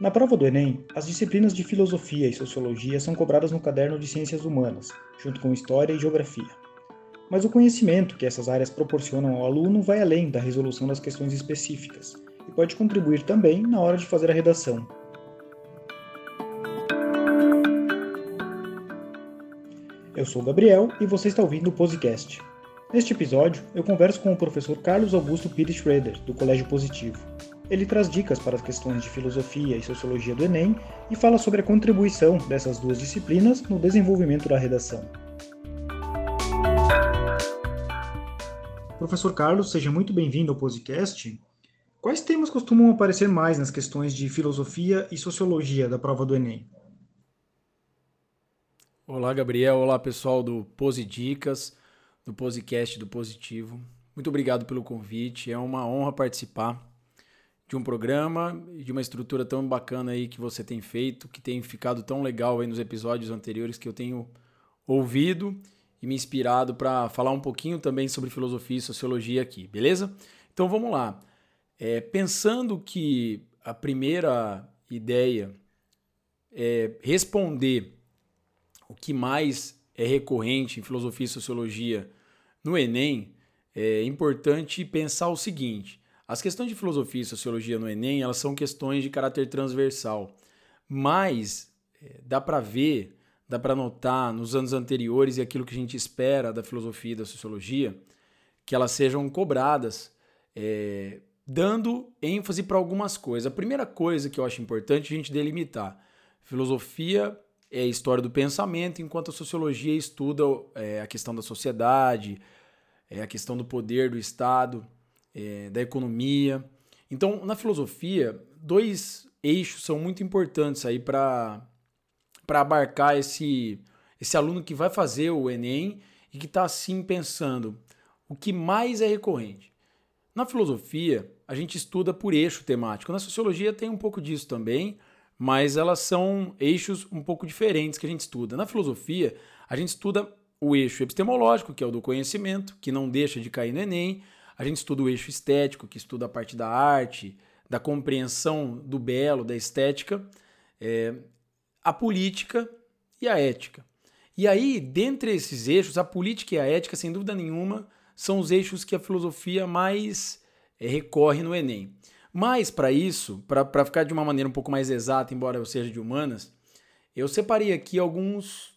Na prova do Enem, as disciplinas de filosofia e sociologia são cobradas no caderno de ciências humanas, junto com história e geografia. Mas o conhecimento que essas áreas proporcionam ao aluno vai além da resolução das questões específicas e pode contribuir também na hora de fazer a redação. Eu sou Gabriel e você está ouvindo o Posicast. Neste episódio, eu converso com o professor Carlos Augusto Pires Schroeder, do Colégio Positivo. Ele traz dicas para as questões de filosofia e sociologia do Enem e fala sobre a contribuição dessas duas disciplinas no desenvolvimento da redação. Professor Carlos, seja muito bem-vindo ao podcast. Quais temas costumam aparecer mais nas questões de filosofia e sociologia da prova do Enem? Olá, Gabriel. Olá, pessoal do Pose Dicas, do Posecast do Positivo. Muito obrigado pelo convite. É uma honra participar de um programa e de uma estrutura tão bacana aí que você tem feito, que tem ficado tão legal aí nos episódios anteriores que eu tenho ouvido e me inspirado para falar um pouquinho também sobre filosofia e sociologia aqui, beleza? Então vamos lá. É, pensando que a primeira ideia é responder o que mais é recorrente em filosofia e sociologia no Enem, é importante pensar o seguinte: as questões de filosofia e sociologia no Enem, elas são questões de caráter transversal, mas é, dá para ver, dá para notar nos anos anteriores e aquilo que a gente espera da filosofia e da sociologia, que elas sejam cobradas, é, dando ênfase para algumas coisas. A primeira coisa que eu acho importante a gente delimitar: filosofia é a história do pensamento, enquanto a sociologia estuda é, a questão da sociedade, é, a questão do poder do Estado é, da economia. Então, na filosofia, dois eixos são muito importantes aí para abarcar esse, esse aluno que vai fazer o Enem e que está assim pensando o que mais é recorrente. Na filosofia, a gente estuda por eixo temático. Na sociologia tem um pouco disso também, mas elas são eixos um pouco diferentes que a gente estuda. Na filosofia, a gente estuda o eixo epistemológico, que é o do conhecimento, que não deixa de cair no Enem. A gente estuda o eixo estético, que estuda a parte da arte, da compreensão do belo, da estética, é, a política e a ética. E aí, dentre esses eixos, a política e a ética, sem dúvida nenhuma, são os eixos que a filosofia mais é, recorre no Enem. Mas, para isso, para ficar de uma maneira um pouco mais exata, embora eu seja de humanas, eu separei aqui alguns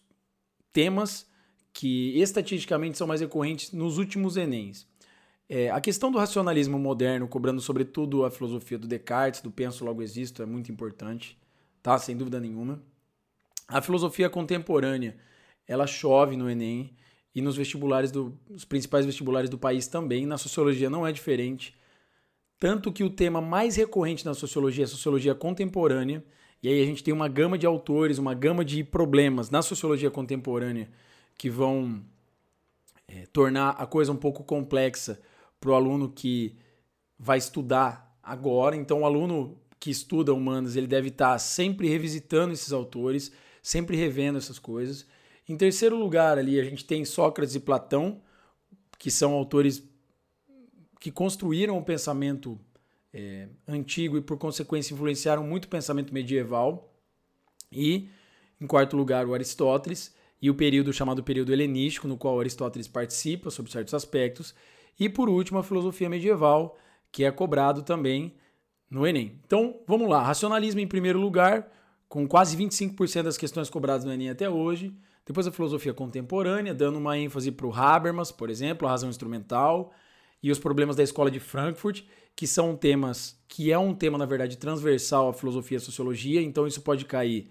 temas que estatisticamente são mais recorrentes nos últimos Enems. É, a questão do racionalismo moderno, cobrando sobretudo a filosofia do Descartes, do penso logo existo, é muito importante, tá? Sem dúvida nenhuma. A filosofia contemporânea, ela chove no Enem e nos vestibulares do, principais vestibulares do país também. Na sociologia não é diferente. Tanto que o tema mais recorrente na sociologia é a sociologia contemporânea. E aí a gente tem uma gama de autores, uma gama de problemas na sociologia contemporânea que vão é, tornar a coisa um pouco complexa para o aluno que vai estudar agora. Então, o aluno que estuda humanas, ele deve estar tá sempre revisitando esses autores, sempre revendo essas coisas. Em terceiro lugar, ali a gente tem Sócrates e Platão, que são autores que construíram o pensamento é, antigo e, por consequência, influenciaram muito o pensamento medieval. E, em quarto lugar, o Aristóteles e o período chamado período helenístico, no qual Aristóteles participa sobre certos aspectos. E por último, a filosofia medieval, que é cobrado também no Enem. Então, vamos lá. Racionalismo em primeiro lugar, com quase 25% das questões cobradas no Enem até hoje. Depois a filosofia contemporânea, dando uma ênfase para o Habermas, por exemplo, a razão instrumental, e os problemas da escola de Frankfurt, que são temas que é um tema, na verdade, transversal à filosofia e sociologia, então isso pode cair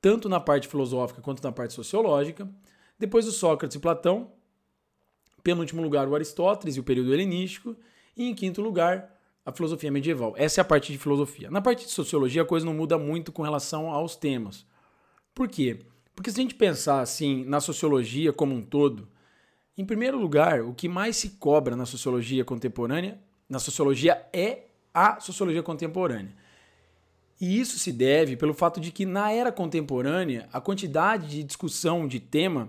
tanto na parte filosófica quanto na parte sociológica. Depois o Sócrates e Platão, penúltimo lugar, o Aristóteles e o período helenístico, e em quinto lugar, a filosofia medieval. Essa é a parte de filosofia. Na parte de sociologia, a coisa não muda muito com relação aos temas. Por quê? Porque se a gente pensar assim na sociologia como um todo, em primeiro lugar, o que mais se cobra na sociologia contemporânea, na sociologia é a sociologia contemporânea. E isso se deve pelo fato de que na era contemporânea a quantidade de discussão de tema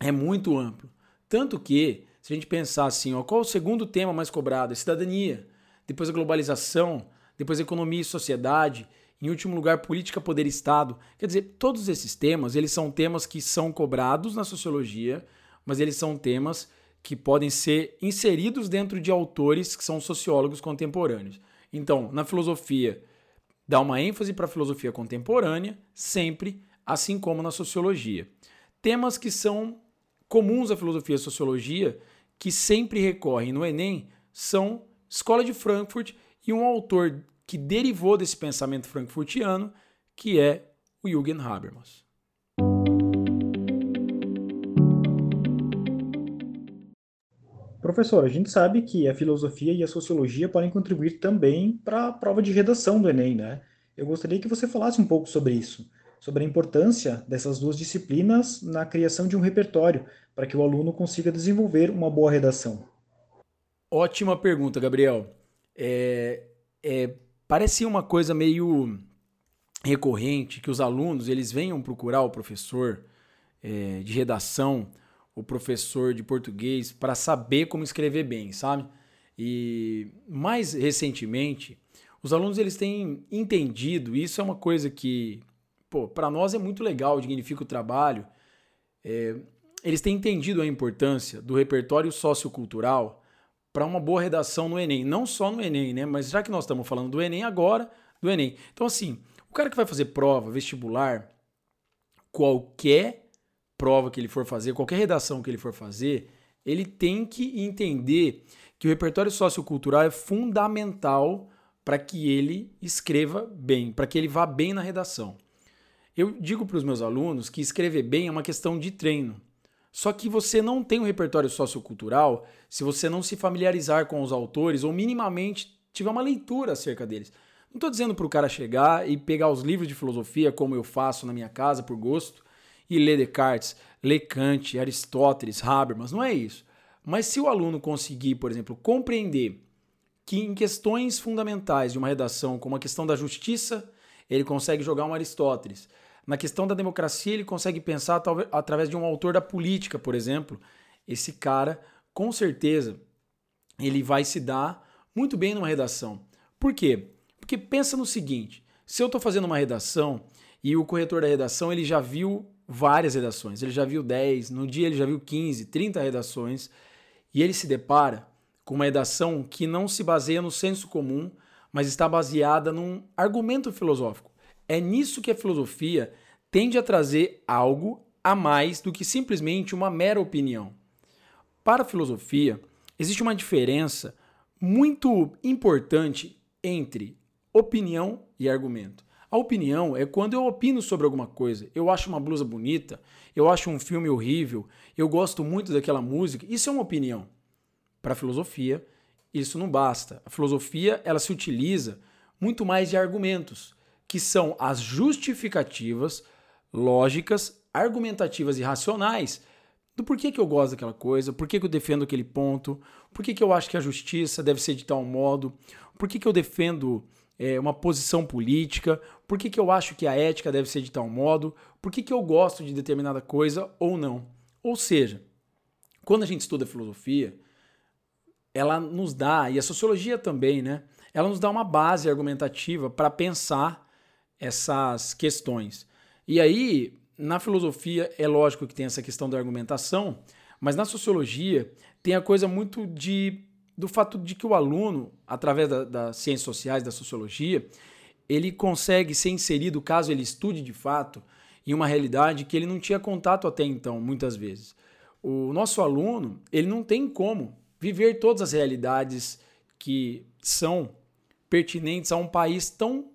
é muito ampla. Tanto que, se a gente pensar assim, ó, qual o segundo tema mais cobrado? É cidadania, depois a globalização, depois economia e sociedade. Em último lugar, política, poder, Estado. Quer dizer, todos esses temas, eles são temas que são cobrados na sociologia, mas eles são temas que podem ser inseridos dentro de autores que são sociólogos contemporâneos. Então, na filosofia, dá uma ênfase para a filosofia contemporânea, sempre, assim como na sociologia. Temas que são comuns à filosofia e à sociologia, que sempre recorrem no Enem, são Escola de Frankfurt e um autor que derivou desse pensamento frankfurtiano, que é o Jürgen Habermas. Professor, a gente sabe que a filosofia e a sociologia podem contribuir também para a prova de redação do Enem, né? Eu gostaria que você falasse um pouco sobre isso, sobre a importância dessas duas disciplinas na criação de um repertório para que o aluno consiga desenvolver uma boa redação. Ótima pergunta, Gabriel. É, é, parece uma coisa meio recorrente que os alunos eles venham procurar o professor é, de redação, o professor de português, para saber como escrever bem, sabe? E mais recentemente, os alunos eles têm entendido, isso é uma coisa que, pô, para nós é muito legal, dignifica o trabalho. É, eles têm entendido a importância do repertório sociocultural para uma boa redação no Enem. Não só no Enem, né? Mas já que nós estamos falando do Enem agora, do Enem. Então, assim, o cara que vai fazer prova, vestibular, qualquer prova que ele for fazer, qualquer redação que ele for fazer, ele tem que entender que o repertório sociocultural é fundamental para que ele escreva bem, para que ele vá bem na redação. Eu digo para os meus alunos que escrever bem é uma questão de treino. Só que você não tem um repertório sociocultural se você não se familiarizar com os autores ou minimamente tiver uma leitura acerca deles. Não estou dizendo para o cara chegar e pegar os livros de filosofia, como eu faço na minha casa por gosto, e ler Descartes, ler Kant, Aristóteles, Habermas, não é isso. Mas se o aluno conseguir, por exemplo, compreender que em questões fundamentais de uma redação, como a questão da justiça, ele consegue jogar um Aristóteles. Na questão da democracia, ele consegue pensar talvez, através de um autor da política, por exemplo. Esse cara, com certeza, ele vai se dar muito bem numa redação. Por quê? Porque pensa no seguinte: se eu estou fazendo uma redação e o corretor da redação ele já viu várias redações, ele já viu 10, no dia ele já viu 15, 30 redações, e ele se depara com uma redação que não se baseia no senso comum, mas está baseada num argumento filosófico. É nisso que a filosofia tende a trazer algo a mais do que simplesmente uma mera opinião. Para a filosofia, existe uma diferença muito importante entre opinião e argumento. A opinião é quando eu opino sobre alguma coisa. Eu acho uma blusa bonita, eu acho um filme horrível, eu gosto muito daquela música. Isso é uma opinião. Para a filosofia, isso não basta. A filosofia, ela se utiliza muito mais de argumentos que são as justificativas lógicas, argumentativas e racionais do porquê que eu gosto daquela coisa, por que eu defendo aquele ponto, por que eu acho que a justiça deve ser de tal modo, por que eu defendo é, uma posição política, por que eu acho que a ética deve ser de tal modo, por que eu gosto de determinada coisa ou não. Ou seja, quando a gente estuda filosofia, ela nos dá, e a sociologia também, né? Ela nos dá uma base argumentativa para pensar essas questões. E aí, na filosofia, é lógico que tem essa questão da argumentação, mas na sociologia tem a coisa muito de do fato de que o aluno, através da, das ciências sociais, da sociologia, ele consegue ser inserido, caso ele estude de fato, em uma realidade que ele não tinha contato até então, muitas vezes. O nosso aluno, ele não tem como viver todas as realidades que são pertinentes a um país tão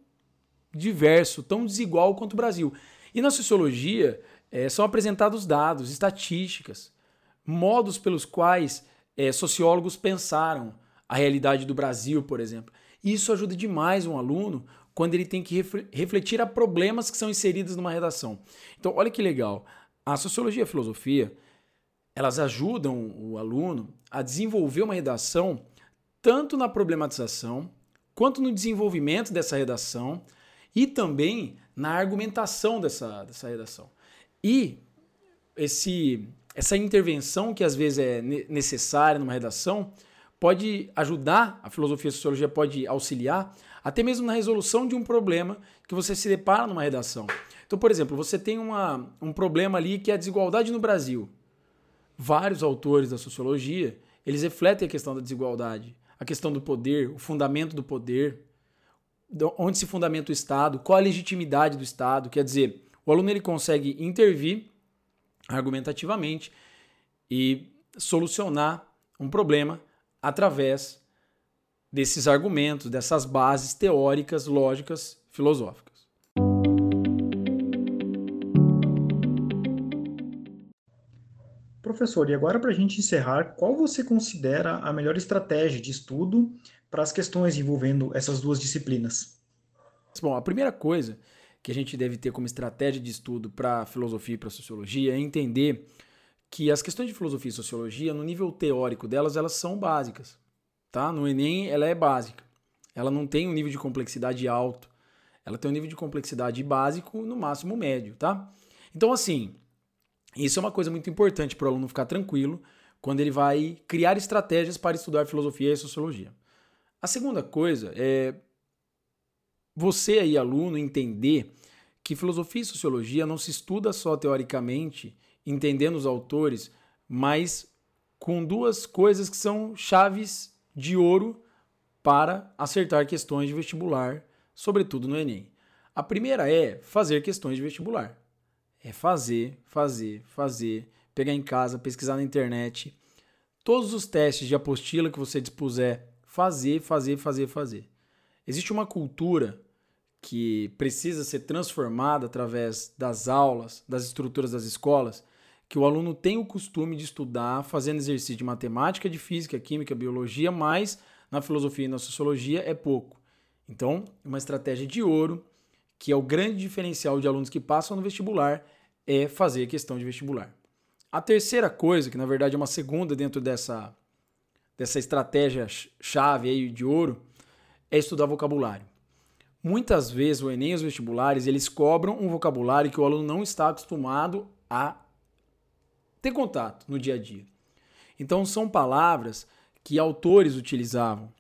diverso, tão desigual quanto o Brasil. E na sociologia é, são apresentados dados, estatísticas, modos pelos quais é, sociólogos pensaram a realidade do Brasil, por exemplo. E isso ajuda demais um aluno quando ele tem que refletir a problemas que são inseridos numa redação. Então, olha que legal. A sociologia e a filosofia, elas ajudam o aluno a desenvolver uma redação tanto na problematização quanto no desenvolvimento dessa redação, e também na argumentação dessa, dessa redação. E esse, essa intervenção que às vezes é necessária numa redação pode ajudar, a filosofia e a sociologia pode auxiliar, até mesmo na resolução de um problema que você se depara numa redação. Então, por exemplo, você tem uma, um problema ali que é a desigualdade no Brasil. Vários autores da sociologia, eles refletem a questão da desigualdade, a questão do poder, o fundamento do poder, onde se fundamenta o Estado, qual a legitimidade do Estado. Quer dizer, o aluno ele consegue intervir argumentativamente e solucionar um problema através desses argumentos, dessas bases teóricas, lógicas, filosóficas. Professor, e agora para a gente encerrar, qual você considera a melhor estratégia de estudo para as questões envolvendo essas duas disciplinas? Bom, a primeira coisa que a gente deve ter como estratégia de estudo para filosofia e para sociologia é entender que as questões de filosofia e sociologia, no nível teórico delas, elas são básicas. Tá? No Enem, ela é básica. Ela não tem um nível de complexidade alto. Ela tem um nível de complexidade básico, no máximo médio, tá? Então, assim, isso é uma coisa muito importante para o aluno ficar tranquilo quando ele vai criar estratégias para estudar filosofia e sociologia. A segunda coisa é você aí, aluno, entender que filosofia e sociologia não se estuda só teoricamente, entendendo os autores, mas com duas coisas que são chaves de ouro para acertar questões de vestibular, sobretudo no Enem. A primeira é fazer questões de vestibular. É fazer, fazer, fazer, pegar em casa, pesquisar na internet, todos os testes de apostila que você dispuser, fazer, fazer, fazer, fazer. Existe uma cultura que precisa ser transformada através das aulas, das estruturas das escolas, que o aluno tem o costume de estudar fazendo exercício de matemática, de física, química, biologia, mas na filosofia e na sociologia é pouco. Então, uma estratégia de ouro, que é o grande diferencial de alunos que passam no vestibular, é fazer questão de vestibular. A terceira coisa, que na verdade é uma segunda dentro dessa, dessa estratégia chave aí de ouro, é estudar vocabulário. Muitas vezes o Enem e os vestibulares, eles cobram um vocabulário que o aluno não está acostumado a ter contato no dia a dia. Então são palavras que autores utilizavam,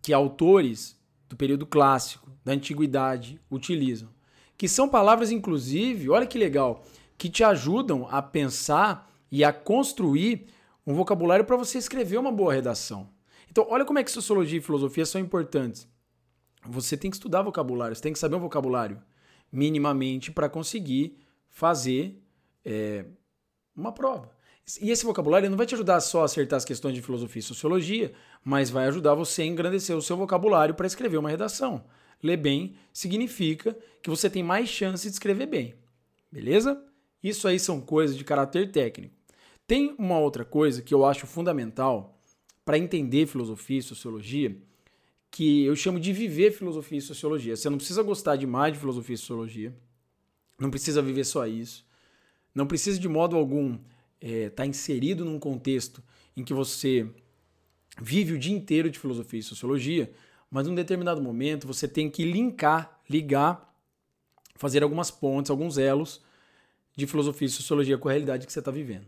que autores do período clássico, da antiguidade utilizam, que são palavras inclusive, olha que legal, que te ajudam a pensar e a construir um vocabulário para você escrever uma boa redação. Então, olha como é que sociologia e filosofia são importantes você tem que estudar vocabulário, você tem que saber um vocabulário minimamente para conseguir fazer é, uma prova. E esse vocabulário não vai te ajudar só a acertar as questões de filosofia e sociologia, mas vai ajudar você a engrandecer o seu vocabulário para escrever uma redação. Ler bem significa que você tem mais chance de escrever bem. Beleza? Isso aí são coisas de caráter técnico. Tem uma outra coisa que eu acho fundamental para entender filosofia e sociologia, que eu chamo de viver filosofia e sociologia. Você não precisa gostar demais de filosofia e sociologia, não precisa viver só isso, não precisa de modo algum estar é, tá inserido num contexto em que você vive o dia inteiro de filosofia e sociologia, mas num determinado momento você tem que linkar, ligar, fazer algumas pontes, alguns elos de filosofia e sociologia com a realidade que você está vivendo.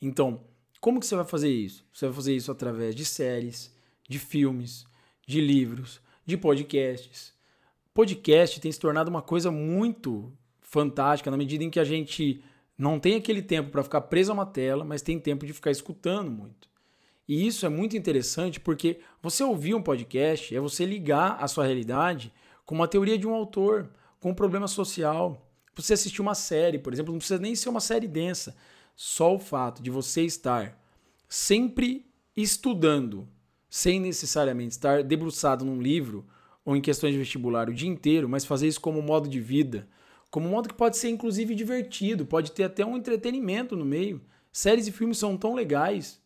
Então, como que você vai fazer isso? Você vai fazer isso através de séries, de filmes, de livros, de podcasts. Podcast tem se tornado uma coisa muito fantástica na medida em que a gente não tem aquele tempo para ficar preso a uma tela, mas tem tempo de ficar escutando muito. E isso é muito interessante porque você ouvir um podcast é você ligar a sua realidade com uma teoria de um autor, com um problema social. Você assistir uma série, por exemplo, não precisa nem ser uma série densa. Só o fato de você estar sempre estudando sem necessariamente estar debruçado num livro ou em questões de vestibular o dia inteiro, mas fazer isso como modo de vida, como um modo que pode ser inclusive divertido, pode ter até um entretenimento no meio. Séries e filmes são tão legais.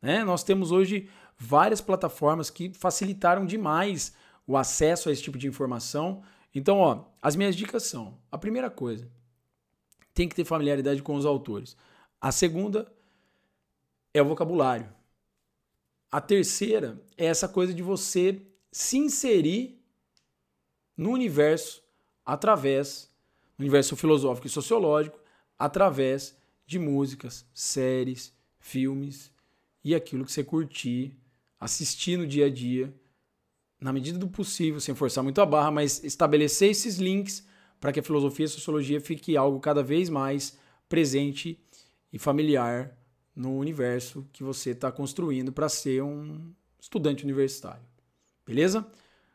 Né? Nós temos hoje várias plataformas que facilitaram demais o acesso a esse tipo de informação. Então, ó, as minhas dicas são: a primeira coisa, tem que ter familiaridade com os autores. A segunda é o vocabulário. A terceira é essa coisa de você se inserir no universo através universo filosófico e sociológico através de músicas, séries, filmes e aquilo que você curtir assistir no dia a dia, na medida do possível, sem forçar muito a barra, mas estabelecer esses links para que a filosofia e a sociologia fique algo cada vez mais presente e familiar no universo que você está construindo para ser um estudante universitário. Beleza?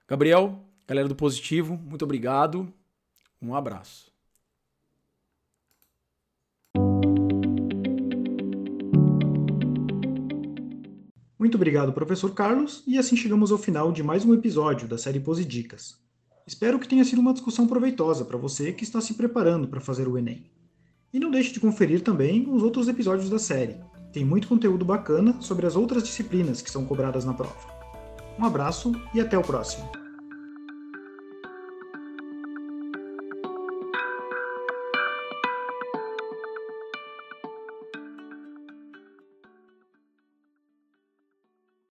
Gabriel, galera do Positivo, muito obrigado. Um abraço. Muito obrigado, professor Carlos, e assim chegamos ao final de mais um episódio da série Posidicas. Espero que tenha sido uma discussão proveitosa para você que está se preparando para fazer o Enem. E não deixe de conferir também os outros episódios da série. Tem muito conteúdo bacana sobre as outras disciplinas que são cobradas na prova. Um abraço e até o próximo.